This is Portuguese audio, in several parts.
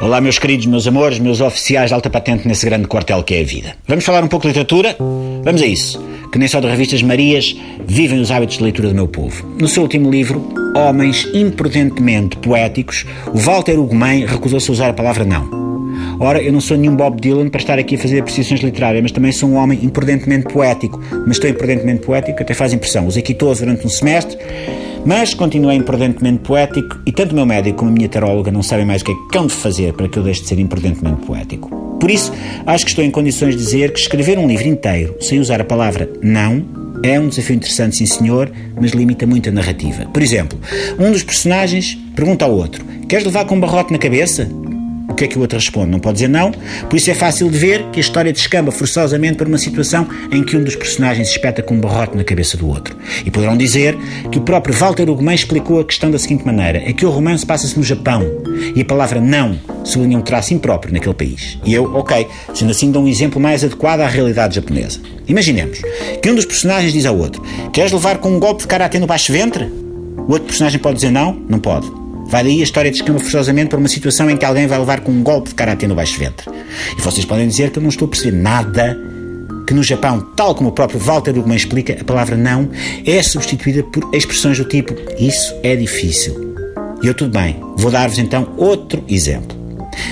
Olá, meus queridos, meus amores, meus oficiais de alta patente nesse grande quartel que é a vida. Vamos falar um pouco de literatura? Vamos a isso. Que nem só de revistas Marias vivem os hábitos de leitura do meu povo. No seu último livro, Homens Imprudentemente Poéticos, o Walter Ugumem recusou-se a usar a palavra não. Ora, eu não sou nenhum Bob Dylan para estar aqui a fazer apreciações literárias, mas também sou um homem imprudentemente poético. Mas estou imprudentemente poético, até faz impressão. Usei quitoso durante um semestre, mas continuei imprudentemente poético e tanto o meu médico como a minha taróloga não sabem mais o que é que hão de fazer para que eu deixe de ser imprudentemente poético. Por isso, acho que estou em condições de dizer que escrever um livro inteiro sem usar a palavra não é um desafio interessante, sim senhor, mas limita muito a narrativa. Por exemplo, um dos personagens pergunta ao outro: Queres levar com um barrote na cabeça? Que é que o outro responde? Não pode dizer não, por isso é fácil de ver que a história descamba forçosamente para uma situação em que um dos personagens espeta com um barrote na cabeça do outro. E poderão dizer que o próprio Walter Ugumem explicou a questão da seguinte maneira: é que o romance passa-se no Japão e a palavra não sublinha um traço impróprio naquele país. E eu, ok, sendo assim, dou um exemplo mais adequado à realidade japonesa. Imaginemos que um dos personagens diz ao outro: Queres levar com um golpe de karatê no baixo ventre? O outro personagem pode dizer não? Não pode. Vai daí a história descamba forçosamente para uma situação em que alguém vai levar com um golpe de karatê no baixo ventre. E vocês podem dizer que eu não estou a perceber nada que no Japão, tal como o próprio Walter Ugman explica, a palavra não é substituída por expressões do tipo isso é difícil. E eu tudo bem, vou dar-vos então outro exemplo.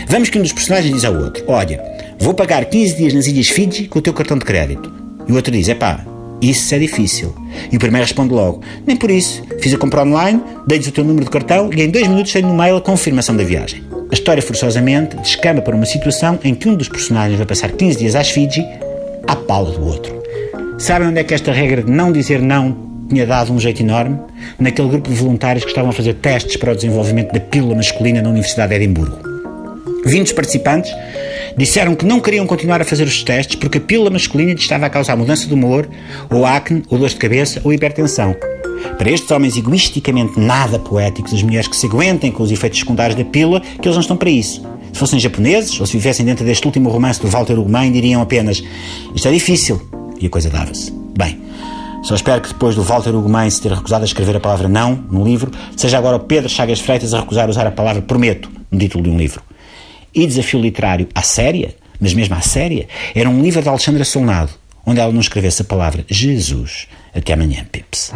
Vamos que um dos personagens diz ao outro: Olha, vou pagar 15 dias nas Ilhas Fiji com o teu cartão de crédito. E o outro diz: É pá, isso é difícil. E o primeiro responde logo: Nem por isso. Fiz a compra online, dei-lhes o teu número de cartão e em dois minutos tenho no mail a confirmação da viagem. A história forçosamente descamba para uma situação em que um dos personagens vai passar 15 dias às Fiji à pala do outro. Sabem onde é que esta regra de não dizer não tinha dado um jeito enorme? Naquele grupo de voluntários que estavam a fazer testes para o desenvolvimento da pílula masculina na Universidade de Edimburgo. 20 participantes disseram que não queriam continuar a fazer os testes porque a pílula masculina estava a causar mudança de humor, ou acne, ou dor de cabeça, ou hipertensão. Para estes homens egoisticamente nada poéticos, as mulheres que se aguentem com os efeitos secundários da pílula, que eles não estão para isso. Se fossem japoneses, ou se vivessem dentro deste último romance do Walter Ugumem, diriam apenas isto é difícil. E a coisa dava-se. Bem, só espero que depois do Walter Ugumem se ter recusado a escrever a palavra não no livro, seja agora o Pedro Chagas Freitas a recusar usar a palavra prometo no título de um livro e desafio literário à séria, mas mesmo à séria, era um livro de Alexandra Solnado, onde ela não escrevesse a palavra Jesus. Até amanhã, Pips.